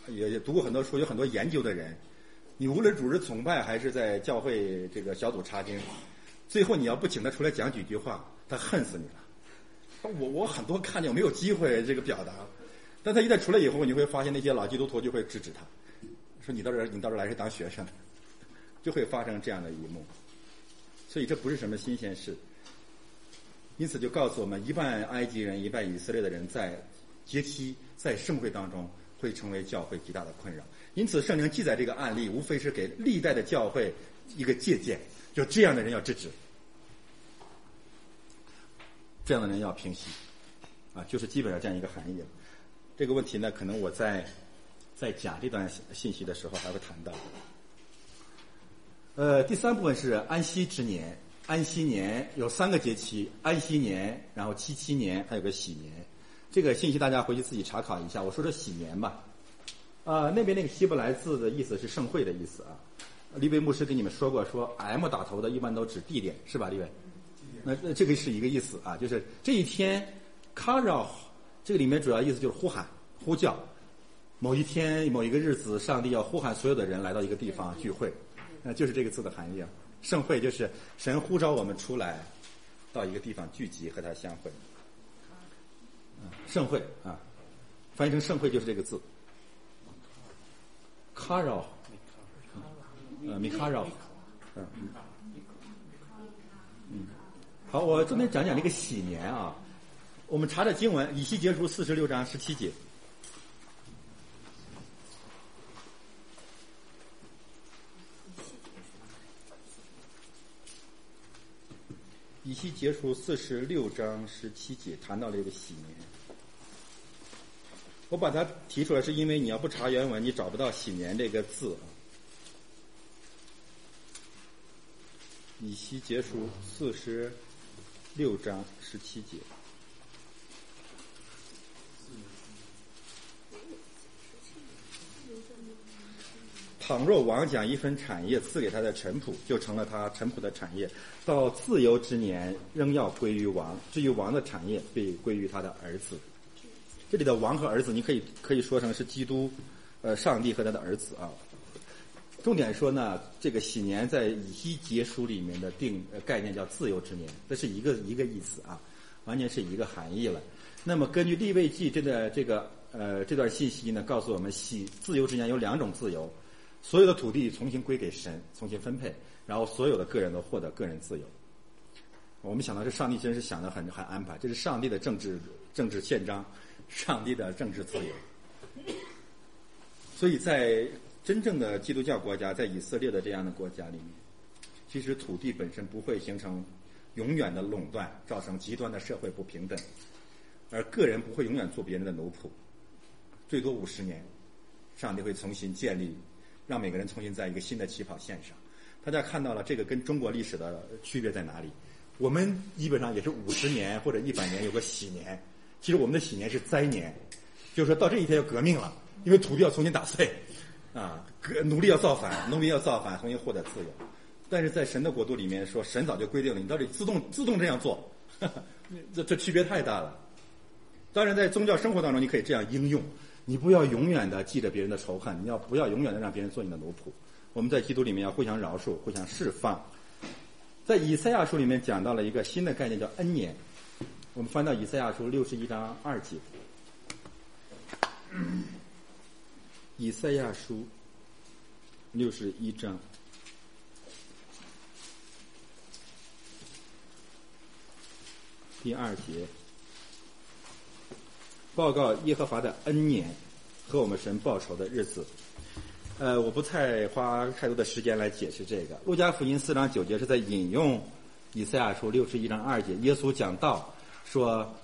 也也读过很多书，有很多研究的人，你无论主持崇拜还是在教会这个小组查经，最后你要不请他出来讲几句话，他恨死你了。我我很多看见我没有机会这个表达，但他一旦出来以后，你会发现那些老基督徒就会制止他，说你到这儿你到这儿来是当学生的，就会发生这样的一幕。所以这不是什么新鲜事，因此就告诉我们，一半埃及人、一半以色列的人在节期、在盛会当中会成为教会极大的困扰。因此，圣经记载这个案例，无非是给历代的教会一个借鉴，就这样的人要制止，这样的人要平息，啊，就是基本上这样一个含义。这个问题呢，可能我在在讲这段信息的时候还会谈到。呃，第三部分是安息之年，安息年有三个节期，安息年，然后七七年，还有个喜年。这个信息大家回去自己查考一下。我说说喜年吧，啊，那边那个希伯来字的意思是盛会的意思啊。利维牧师跟你们说过，说 M 打头的一般都指地点，是吧，利维？那那这个是一个意思啊，就是这一天 c a r o 这个里面主要意思就是呼喊、呼叫。某一天、某一个日子，上帝要呼喊所有的人来到一个地方聚会。那就是这个字的含义啊，盛会就是神呼召我们出来，到一个地方聚集和他相会。盛会啊，翻译成盛会就是这个字。卡绕，呃，米卡绕，嗯，嗯，好，我这边讲讲这个“喜年”啊。我们查的经文，《以西结书》四十六章十七节，《以西结书》四十六章十七节谈到了一个“喜年”。我把它提出来，是因为你要不查原文，你找不到“喜年”这个字啊。《以西结书》四十。六章十七节。倘若王将一分产业赐给他的臣仆，就成了他臣仆的产业。到自由之年，仍要归于王。至于王的产业，被归于他的儿子。这里的王和儿子，你可以可以说成是基督，呃，上帝和他的儿子啊。重点说呢，这个喜年在以西结书里面的定概念叫自由之年，这是一个一个意思啊，完全是一个含义了。那么根据立位记这个这个呃这段信息呢，告诉我们喜自由之年有两种自由。所有的土地重新归给神，重新分配，然后所有的个人都获得个人自由。我们想到这上帝真是想的很很安排，这是上帝的政治政治宪章，上帝的政治自由。所以在真正的基督教国家，在以色列的这样的国家里面，其实土地本身不会形成永远的垄断，造成极端的社会不平等，而个人不会永远做别人的奴仆，最多五十年，上帝会重新建立。让每个人重新在一个新的起跑线上，大家看到了这个跟中国历史的区别在哪里？我们基本上也是五十年或者一百年有个喜年，其实我们的喜年是灾年，就是说到这一天要革命了，因为土地要重新打碎，啊，革奴隶要造反，农民要造反，重新获得自由。但是在神的国度里面说，神早就规定了，你到底自动自动这样做，这这区别太大了。当然，在宗教生活当中，你可以这样应用。你不要永远的记着别人的仇恨，你要不要永远的让别人做你的奴仆？我们在基督里面要互相饶恕，互相释放。在以赛亚书里面讲到了一个新的概念，叫恩年。我们翻到以赛亚书六十一章二节。以赛亚书六十一章第二节。报告耶和华的恩年和我们神报仇的日子。呃，我不太花太多的时间来解释这个。路加福音四章九节是在引用以赛亚书六十一章二节，耶稣讲道说：“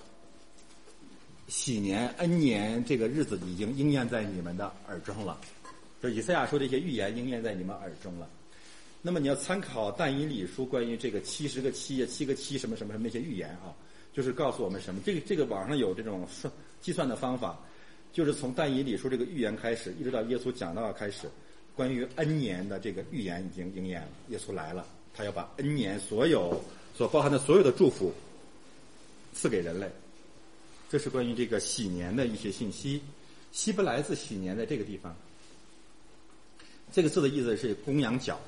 喜年恩年这个日子已经应验在你们的耳中了。”就以赛亚书这些预言应验在你们耳中了。那么你要参考但以理书关于这个七十个七七个七什么什么什么那些预言啊，就是告诉我们什么？这个这个网上有这种算。计算的方法，就是从但以理书这个预言开始，一直到耶稣讲到开始，关于恩年的这个预言已经应验了。耶稣来了，他要把恩年所有所包含的所有的祝福赐给人类。这是关于这个喜年的一些信息。希伯来字喜年在这个地方，这个字的意思是公羊角，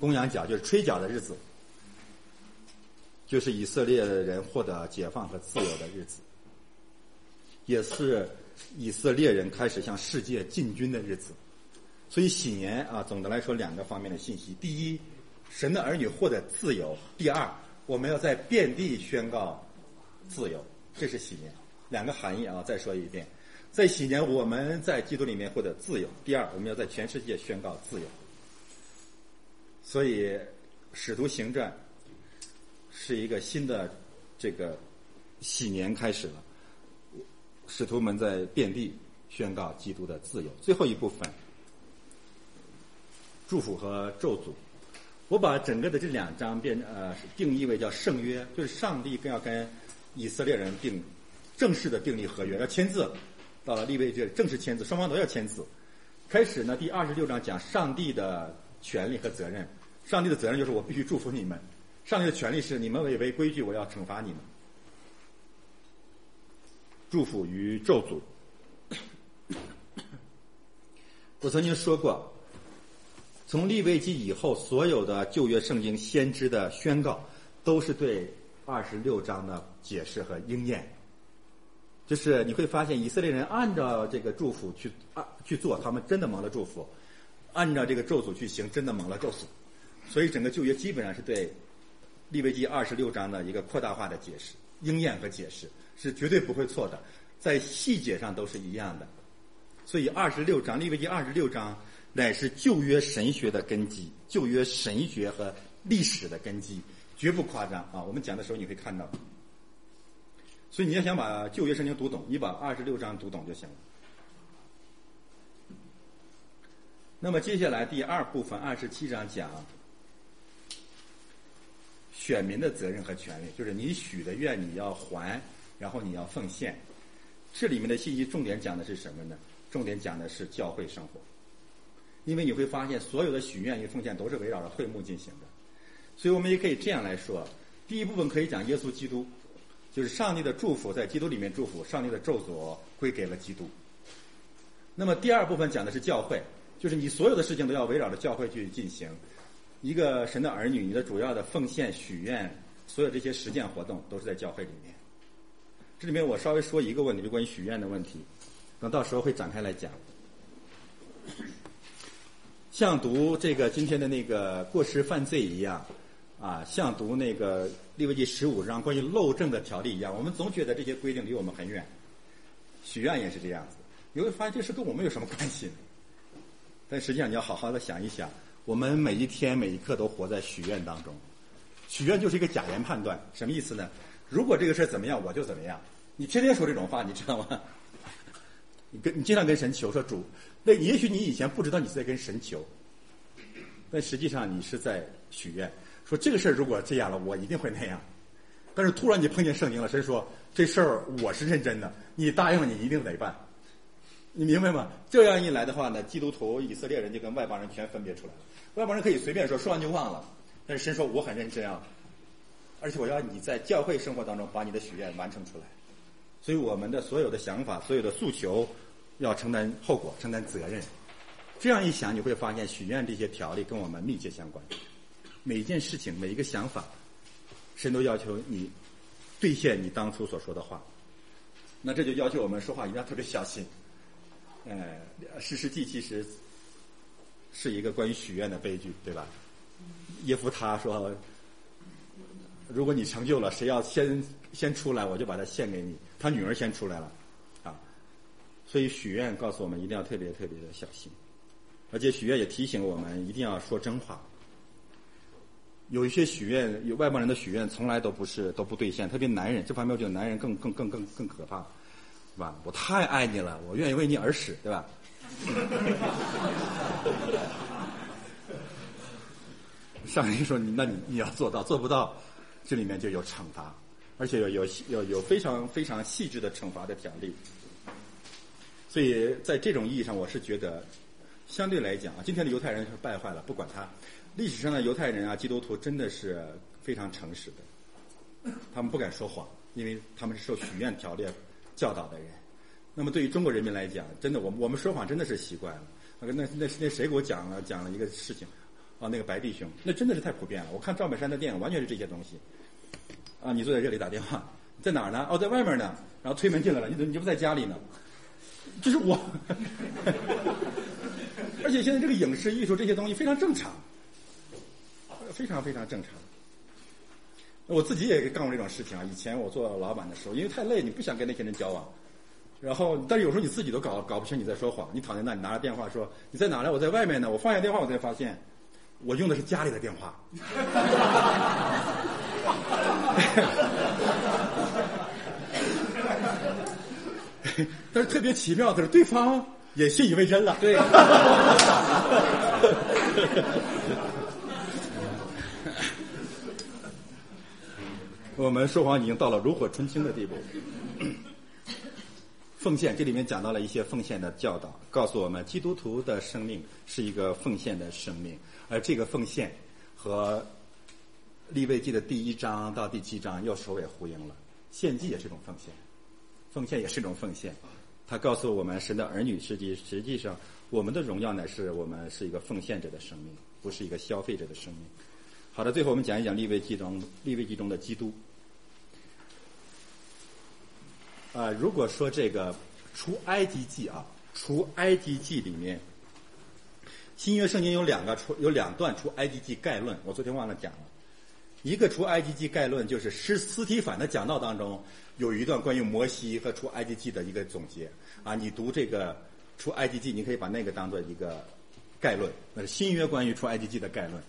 公羊角就是吹角的日子，就是以色列人获得解放和自由的日子。也是以色列人开始向世界进军的日子，所以喜年啊，总的来说两个方面的信息：第一，神的儿女获得自由；第二，我们要在遍地宣告自由。这是喜年，两个含义啊。再说一遍，在喜年我们在基督里面获得自由；第二，我们要在全世界宣告自由。所以，使徒行传是一个新的这个喜年开始了。使徒们在遍地宣告基督的自由。最后一部分，祝福和咒诅。我把整个的这两章变呃定义为叫圣约，就是上帝更要跟以色列人定正式的订立合约，要签字。到了立位这正式签字，双方都要签字。开始呢，第二十六章讲上帝的权利和责任。上帝的责任就是我必须祝福你们，上帝的权利是你们违违规矩，我要惩罚你们。祝福与咒诅。我曾经说过，从立位记以后，所有的旧约圣经先知的宣告，都是对二十六章的解释和应验。就是你会发现，以色列人按照这个祝福去啊去做，他们真的蒙了祝福；按照这个咒诅去行，真的蒙了咒诅。所以，整个旧约基本上是对立位记二十六章的一个扩大化的解释、应验和解释。是绝对不会错的，在细节上都是一样的，所以二十六章利未记二十六章乃是旧约神学的根基，旧约神学和历史的根基，绝不夸张啊！我们讲的时候你会看到。所以你要想把旧约圣经读懂，你把二十六章读懂就行了。那么接下来第二部分二十七章讲选民的责任和权利，就是你许的愿你要还，然后你要奉献。这里面的信息重点讲的是什么呢？重点讲的是教会生活。因为你会发现，所有的许愿与奉献都是围绕着会幕进行的。所以我们也可以这样来说：第一部分可以讲耶稣基督。就是上帝的祝福在基督里面祝福，上帝的咒诅归给了基督。那么第二部分讲的是教会，就是你所有的事情都要围绕着教会去进行。一个神的儿女，你的主要的奉献、许愿，所有这些实践活动都是在教会里面。这里面我稍微说一个问题，就关于许愿的问题，等到时候会展开来讲。像读这个今天的那个过失犯罪一样。啊，像读那个利未记十五章关于漏证的条例一样，我们总觉得这些规定离我们很远。许愿也是这样子，你会发现这事跟我们有什么关系？但实际上你要好好的想一想，我们每一天每一刻都活在许愿当中。许愿就是一个假言判断，什么意思呢？如果这个事儿怎么样，我就怎么样。你天天说这种话，你知道吗？你跟你经常跟神求说主，那也许你以前不知道你在跟神求，但实际上你是在许愿。说这个事儿如果这样了，我一定会那样。但是突然你碰见圣经了，神说这事儿我是认真的，你答应了，你一定得办。你明白吗？这样一来的话呢，基督徒、以色列人就跟外邦人全分别出来了。外邦人可以随便说，说完就忘了。但是神说我很认真啊，而且我要你在教会生活当中把你的许愿完成出来。所以我们的所有的想法、所有的诉求，要承担后果、承担责任。这样一想，你会发现许愿这些条例跟我们密切相关。每件事情，每一个想法，神都要求你兑现你当初所说的话。那这就要求我们说话一定要特别小心。呃，事实记其实是一个关于许愿的悲剧，对吧？耶夫他说：“如果你成就了，谁要先先出来，我就把它献给你。”他女儿先出来了，啊，所以许愿告诉我们一定要特别特别的小心，而且许愿也提醒我们一定要说真话。有一些许愿，有外邦人的许愿从来都不是都不兑现，特别男人这方面，我觉得男人更更更更更可怕，是吧？我太爱你了，我愿意为你而死，对吧？上帝说你，那你你要做到，做不到，这里面就有惩罚，而且有有有有非常非常细致的惩罚的条例。所以在这种意义上，我是觉得，相对来讲啊，今天的犹太人是败坏了，不管他。历史上的犹太人啊，基督徒真的是非常诚实的，他们不敢说谎，因为他们是受许愿条例教导的人。那么对于中国人民来讲，真的，我我们说谎真的是习惯了。那那那那谁给我讲了讲了一个事情啊？那个白弟兄，那真的是太普遍了。我看赵本山的电影，完全是这些东西。啊，你坐在这里打电话，在哪儿呢？哦，在外面呢。然后推门进来了，你怎么你就不在家里呢？就是我。而且现在这个影视艺术这些东西非常正常。非常非常正常。我自己也干过这种事情啊。以前我做老板的时候，因为太累，你不想跟那些人交往。然后，但是有时候你自己都搞搞不清你在说谎。你躺在那，里拿着电话说你在哪呢？我在外面呢。我放下电话，我才发现我用的是家里的电话。但是特别奇妙的是，对方也信以为真了。对。我们说谎已经到了炉火纯青的地步。奉献，这里面讲到了一些奉献的教导，告诉我们基督徒的生命是一个奉献的生命，而这个奉献和立位记的第一章到第七章又首尾呼应了。献祭也是一种奉献，奉献也是一种奉献。他告诉我们，神的儿女实际实际上，我们的荣耀乃是我们是一个奉献者的生命，不是一个消费者的生命。好的，最后我们讲一讲立位记中立位记中的基督。啊，如果说这个除埃及记啊，除埃及记里面，新约圣经有两个出有两段除埃及记概论，我昨天忘了讲了。一个除埃及记概论就是斯斯提凡的讲道当中有一段关于摩西和除埃及记的一个总结啊，你读这个除埃及记，你可以把那个当做一个概论，那是新约关于出埃及记的概论。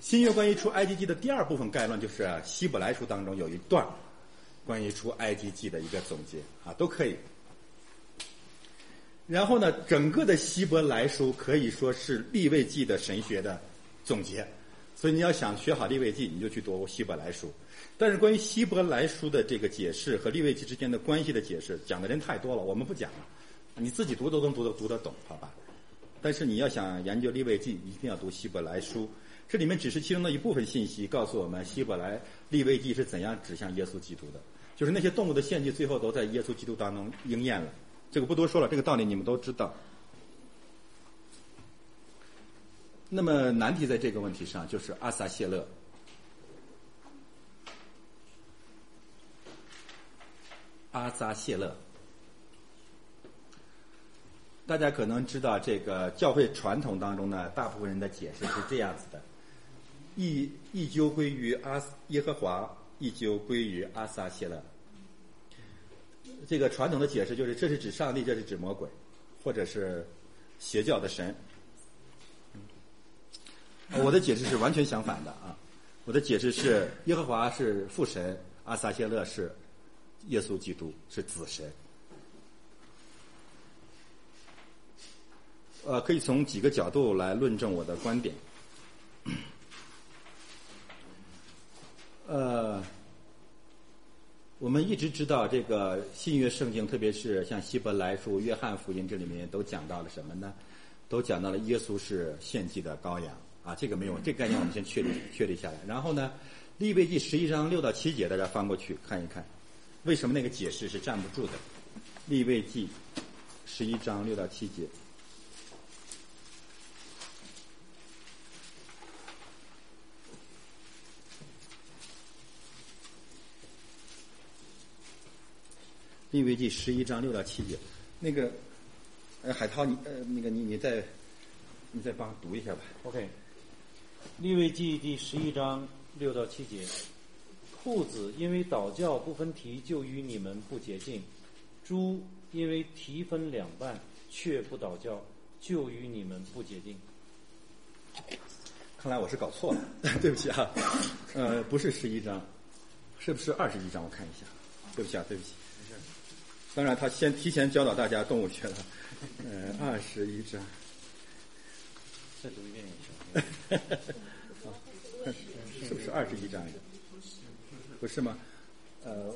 新约关于出埃及记的第二部分概论就是希伯来书当中有一段关于出埃及记的一个总结啊，都可以。然后呢，整个的希伯来书可以说是立位记的神学的总结，所以你要想学好立位记，你就去读希伯来书。但是关于希伯来书的这个解释和立位记之间的关系的解释，讲的人太多了，我们不讲了，你自己读都能读得读得懂，好吧？但是你要想研究立位记，一定要读希伯来书。这里面只是其中的一部分信息，告诉我们希伯来立位记是怎样指向耶稣基督的，就是那些动物的献祭最后都在耶稣基督当中应验了。这个不多说了，这个道理你们都知道。那么难题在这个问题上就是阿撒谢勒，阿撒谢勒。大家可能知道，这个教会传统当中呢，大部分人的解释是这样子的。一一究归于阿耶和华，一究归于阿撒谢勒。这个传统的解释就是，这是指上帝，这是指魔鬼，或者是邪教的神。我的解释是完全相反的啊！我的解释是，耶和华是父神，阿撒谢勒是耶稣基督，是子神。呃，可以从几个角度来论证我的观点。呃，我们一直知道这个新约圣经，特别是像希伯来书、约翰福音这里面都讲到了什么呢？都讲到了耶稣是献祭的羔羊啊，这个没有这个概念，我们先确立确立下来。然后呢，利未记十一章六到七节，大家翻过去看一看，为什么那个解释是站不住的？利未记十一章六到七节。利未记十一章六到七节，那个，呃，海涛，你呃，那个你你再，你再帮读一下吧。OK，利未记第十一章六到七节，兔子因为倒教不分蹄，就与你们不洁净；猪因为蹄分两半，却不倒教，就与你们不洁净。看来我是搞错了，对不起啊，呃，不是十一章，是不是二十一章？我看一下，对不起啊，对不起。当然，他先提前教导大家动物学了。呃，二十一章，再读一遍也行。是不是二十一章？不是吗？呃，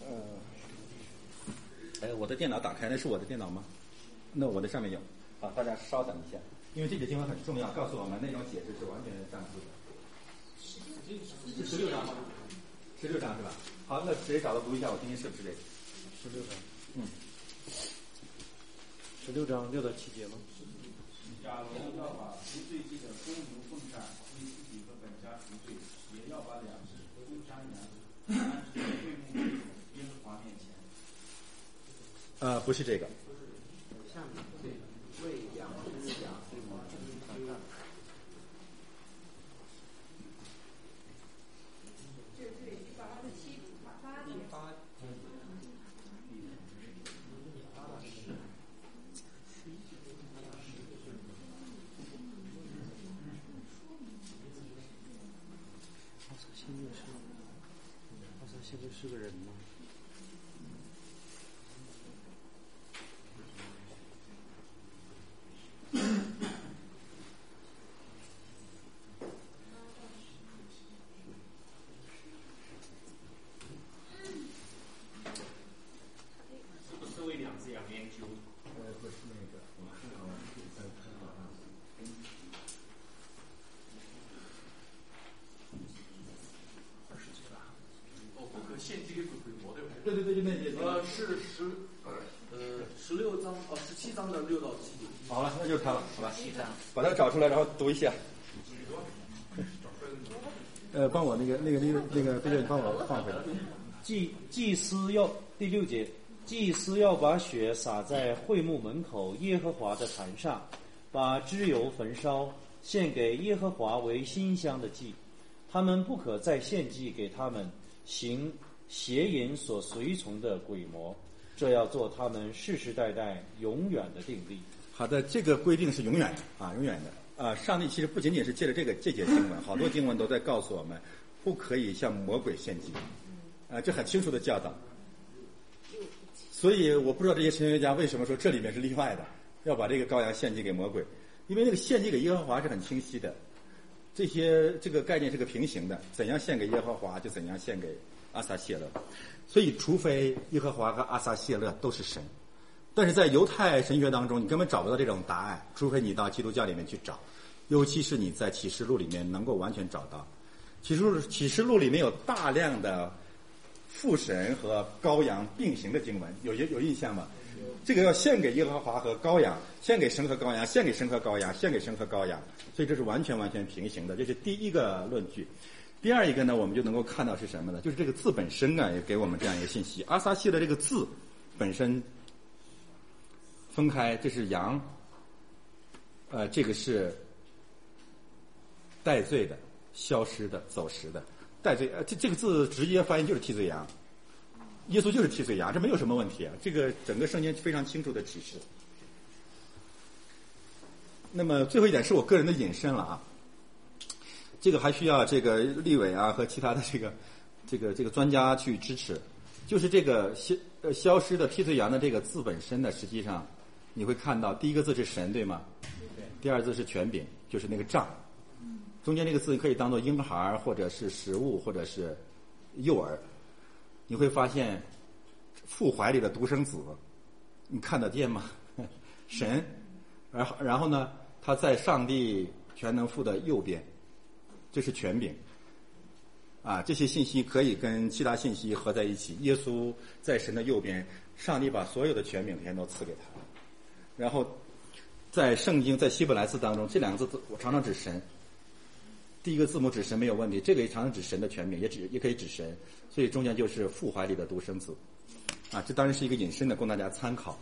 呃，哎，我的电脑打开，那是我的电脑吗？那我的上面有。好，大家稍等一下，因为这节经文很重要，告诉我们那种解释是完全站不住的。是十六章吗？十六章是吧？好，那谁找到读一下，我听听是不是这个？十六章，嗯，十六章六到七节吗？假如要把赎罪祭的公牛奉上，为自己和本家赎罪，也要把两只公山羊安置在会幕耶和华面前。呃，不是这个。出来，然后读一下。呃，帮我那个、那个、那个、那个，这个帮我放回来。祭祭司要第六节，祭司要把血洒在会幕门口耶和华的坛上，把脂油焚烧，献给耶和华为馨香的祭。他们不可再献祭给他们行邪淫所随从的鬼魔，这要做他们世世代代永远的定力。好的，这个规定是永远的啊，永远的。啊，上帝其实不仅仅是借着这个这节经文，好多经文都在告诉我们，不可以向魔鬼献祭，啊，这很清楚的教导。所以我不知道这些神学家为什么说这里面是例外的，要把这个羔羊献祭给魔鬼，因为那个献祭给耶和华是很清晰的，这些这个概念是个平行的，怎样献给耶和华就怎样献给阿撒谢勒，所以除非耶和华和阿撒谢勒都是神。但是在犹太神学当中，你根本找不到这种答案，除非你到基督教里面去找，尤其是你在启示录里面能够完全找到。启示录启示录里面有大量的父神和羔羊并行的经文，有有有印象吗？这个要献给耶和华和羔羊，献给神和羔羊，献给神和羔羊，献给神和羔羊，所以这是完全完全平行的，这是第一个论据。第二一个呢，我们就能够看到是什么呢？就是这个字本身啊，也给我们这样一个信息。阿萨西的这个字本身。分开，这是羊，呃，这个是带罪的、消失的、走失的。带罪，呃，这这个字直接翻译就是替罪羊，耶稣就是替罪羊，这没有什么问题啊。这个整个圣经非常清楚的启示。那么最后一点是我个人的引申了啊，这个还需要这个立委啊和其他的这个这个这个专家去支持，就是这个消呃消失的替罪羊的这个字本身呢，实际上。你会看到第一个字是神，对吗？对。第二字是权柄，就是那个杖。中间那个字可以当做婴孩或者是食物，或者是幼儿。你会发现，父怀里的独生子，你看得见吗？神，然后然后呢，他在上帝全能父的右边，这是权柄。啊，这些信息可以跟其他信息合在一起。耶稣在神的右边，上帝把所有的权柄全都赐给他。然后，在圣经在希伯来字当中，这两个字我常常指神。第一个字母指神没有问题，这个也常常指神的全名，也指也可以指神，所以中间就是父怀里的独生子。啊，这当然是一个引申的，供大家参考。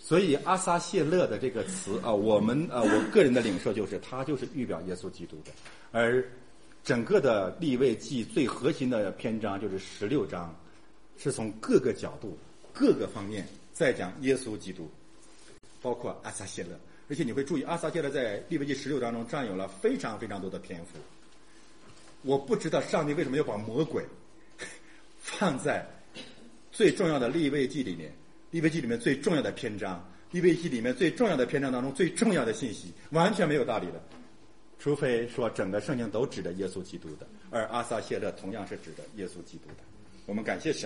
所以阿撒谢勒的这个词啊，我们啊，我个人的领受就是，他就是预表耶稣基督的。而整个的立位记最核心的篇章就是十六章，是从各个角度、各个方面在讲耶稣基督。包括阿撒谢勒，而且你会注意，阿撒谢勒在利未记十六章中占有了非常非常多的篇幅。我不知道上帝为什么要把魔鬼放在最重要的立位记里面，立位记里面最重要的篇章，立位记里面最重要的篇章当中最重要的信息，完全没有道理的。除非说整个圣经都指着耶稣基督的，而阿撒谢勒同样是指着耶稣基督的。我们感谢神。